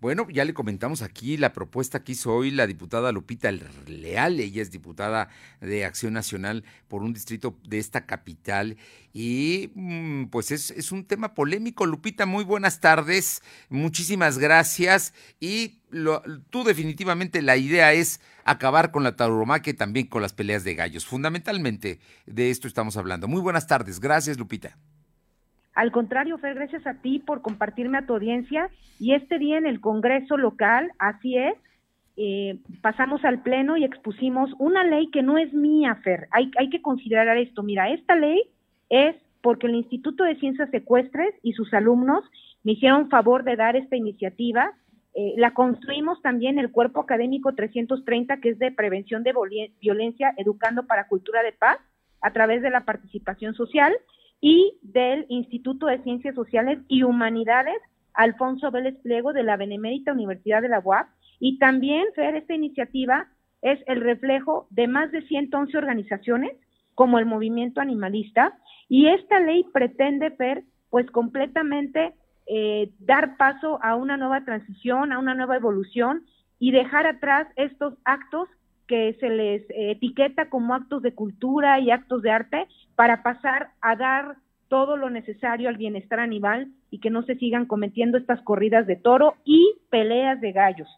bueno, ya le comentamos aquí la propuesta que hizo hoy la diputada Lupita Leal. Ella es diputada de Acción Nacional por un distrito de esta capital. Y mm, pues es, un tema polémico. Lupita, muy buenas tardes. Muchísimas gracias. Y tú definitivamente la idea es acabar con la tauromaquia y también con las peleas de gallos. Fundamentalmente de esto estamos hablando. Muy buenas tardes. Gracias, Lupita. Al contrario, Fer, gracias a ti por compartirme a tu audiencia. Y este día en el Congreso local, así es, eh, pasamos al Pleno y expusimos una ley que no es mía, Fer. Hay, hay que considerar esto. Mira, esta ley es porque el Instituto de Ciencias Secuestres y sus alumnos me hicieron favor de dar esta iniciativa. Eh, la construimos también el Cuerpo Académico 330, que es de prevención de violencia, educando para cultura de paz, a través de la participación social y del Instituto de Ciencias Sociales y Humanidades Alfonso Vélez Pliego de la Benemérita Universidad de la UAP. Y también, Fer, esta iniciativa es el reflejo de más de 111 organizaciones como el movimiento animalista y esta ley pretende, Fer, pues completamente eh, dar paso a una nueva transición, a una nueva evolución y dejar atrás estos actos que se les etiqueta como actos de cultura y actos de arte para pasar a dar todo lo necesario al bienestar animal y que no se sigan cometiendo estas corridas de toro y peleas de gallos.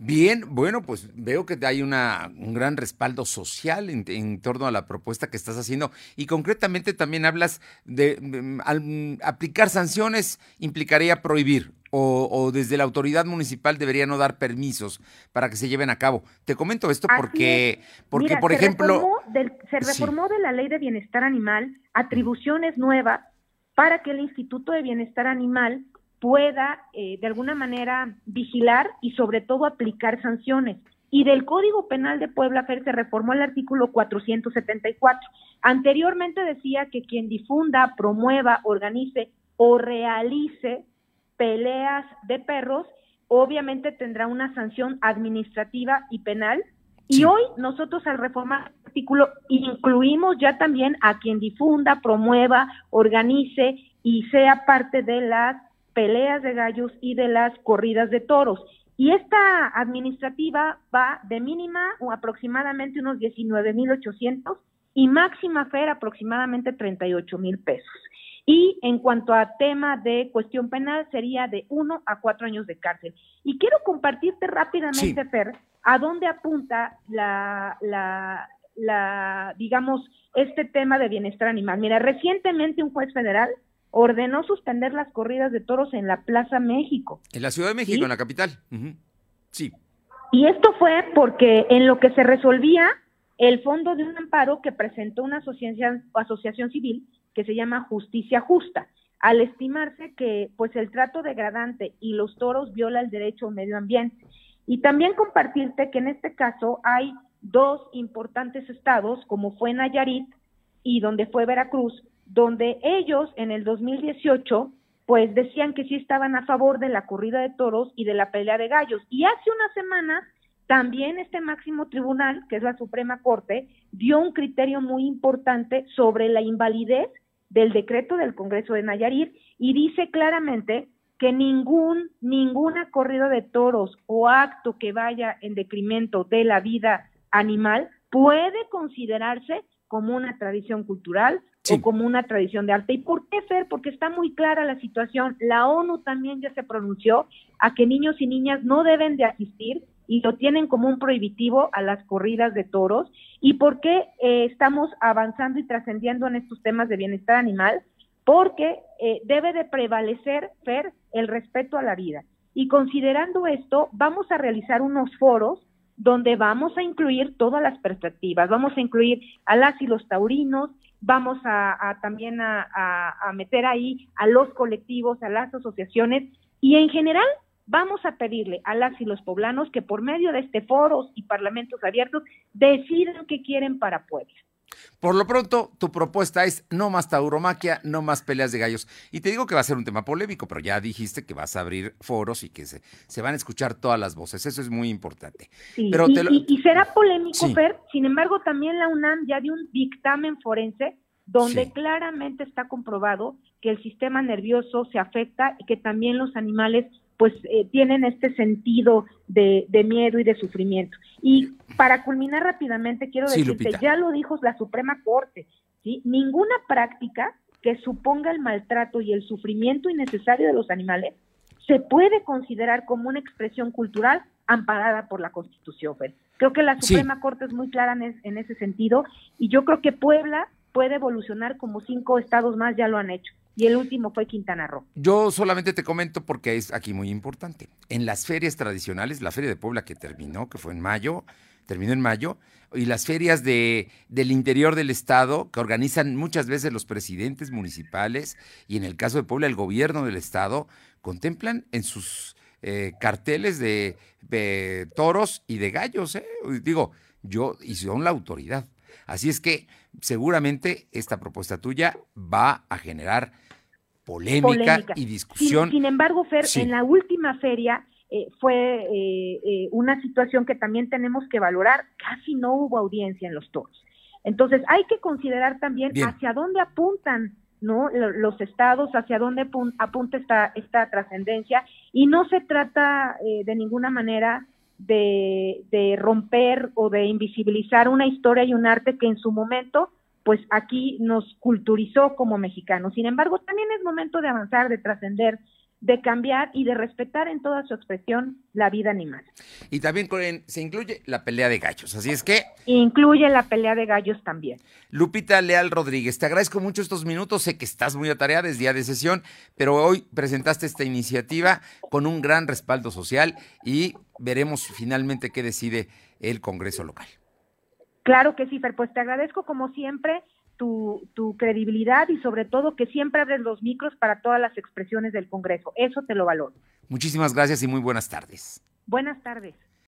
Bien, bueno, pues veo que hay una, un gran respaldo social en, torno a la propuesta que estás haciendo. Y concretamente también hablas de, al aplicar sanciones implicaría prohibir o, desde la autoridad municipal debería no dar permisos para que se lleven a cabo. Te comento esto porque, porque por ejemplo... se reformó de la ley de bienestar animal atribuciones nuevas para que el Instituto de Bienestar Animal pueda eh, de alguna manera vigilar y sobre todo aplicar sanciones. Y del Código Penal de Puebla, Fer, se reformó el artículo 474. Anteriormente decía que quien difunda, promueva, organice o realice peleas de perros, obviamente tendrá una sanción administrativa y penal. Y hoy nosotros al reformar el artículo incluimos ya también a quien difunda, promueva, organice y sea parte de las peleas de gallos y de las corridas de toros. Y esta administrativa va de mínima o aproximadamente unos 19.800 y máxima fer aproximadamente 38 mil pesos. Y en cuanto a tema de cuestión penal, sería de uno a cuatro años de cárcel. Y quiero compartirte rápidamente, Fer, a dónde apunta la, la, la, digamos, este tema de bienestar animal. Mira, recientemente un juez federal ordenó suspender las corridas de toros en la Plaza México. En la Ciudad de México, en la capital. Sí. Y esto fue porque en lo que se resolvía el fondo de un amparo que presentó una asociación, asociación civil que se llama Justicia Justa, al estimarse que pues el trato degradante y los toros viola el derecho al medio ambiente. Y también compartirte que en este caso hay dos importantes estados, como fue Nayarit y donde fue Veracruz, donde ellos en el 2018 pues decían que sí estaban a favor de la corrida de toros y de la pelea de gallos. Y hace unas semanas también este máximo tribunal, que es la Suprema Corte, dio un criterio muy importante sobre la invalidez del decreto del Congreso de Nayarit y dice claramente que ningún ninguna corrida de toros o acto que vaya en decremento de la vida animal puede considerarse como una tradición cultural o como una tradición de arte. ¿Y por qué, Fer? Porque está muy clara la situación. La ONU también ya se pronunció a que niños y niñas no deben de asistir y lo tienen como un prohibitivo a las corridas de toros. ¿Y por qué eh, estamos avanzando y trascendiendo en estos temas de bienestar animal? Porque eh, debe de prevalecer, Fer, el respeto a la vida. Y considerando esto, vamos a realizar unos foros donde vamos a incluir todas las perspectivas, vamos a incluir a las y los taurinos, vamos a, también a, meter ahí a los colectivos, a las asociaciones y en general vamos a pedirle a las y los poblanos que por medio de este foros y parlamentos abiertos decidan qué quieren para Puebla. Por lo pronto, tu propuesta es no más tauromaquia, no más peleas de gallos. Y te digo que va a ser un tema polémico, pero ya dijiste que vas a abrir foros y que se, se van a escuchar todas las voces. Eso es muy importante. pero y, será polémico, Fer. Sin embargo, también la UNAM ya dio un dictamen forense donde claramente está comprobado que el sistema nervioso se afecta y que también los animales pues eh, tienen este sentido de, miedo y de sufrimiento. Y para culminar rápidamente, quiero decirte, ya lo dijo la Suprema Corte, ¿sí? ninguna práctica que suponga el maltrato y el sufrimiento innecesario de los animales se puede considerar como una expresión cultural amparada por la Constitución. Creo que la Suprema Corte es muy clara en, en ese sentido y yo creo que Puebla puede evolucionar como cinco estados más ya lo han hecho y el último fue Quintana Roo. Yo solamente te comento porque es aquí muy importante. En las ferias tradicionales, la Feria de Puebla que terminó, que fue en mayo, terminó en mayo, y las ferias de, del interior del estado, que organizan muchas veces los presidentes municipales, y en el caso de Puebla, el gobierno del estado, contemplan en sus eh, carteles de, toros y de gallos, ¿eh? digo, yo, y son la autoridad. Así es que seguramente esta propuesta tuya va a generar polémica, y discusión. Sin, embargo, Fer, en la última feria eh, fue eh, eh, una situación que también tenemos que valorar. Casi no hubo audiencia en los toros. Entonces, hay que considerar también hacia dónde apuntan ¿no? los estados, hacia dónde apunta esta, esta trascendencia. Y no se trata de ninguna manera de, de romper o de invisibilizar una historia y un arte que en su momento pues aquí nos culturizó como mexicanos. Sin embargo, también es momento de avanzar, de trascender, de cambiar y de respetar en toda su expresión la vida animal. Y también se incluye la pelea de gallos, así es que... Incluye la pelea de gallos también. Lupita Leal Rodríguez, te agradezco mucho estos minutos, sé que estás muy atareada, es día de sesión, pero hoy presentaste esta iniciativa con un gran respaldo social y veremos finalmente qué decide el Congreso local. Claro que sí, Fer, pues te agradezco como siempre tu, tu, credibilidad y sobre todo que siempre abres los micros para todas las expresiones del Congreso. Eso te lo valoro. Muchísimas gracias y muy buenas tardes. Buenas tardes.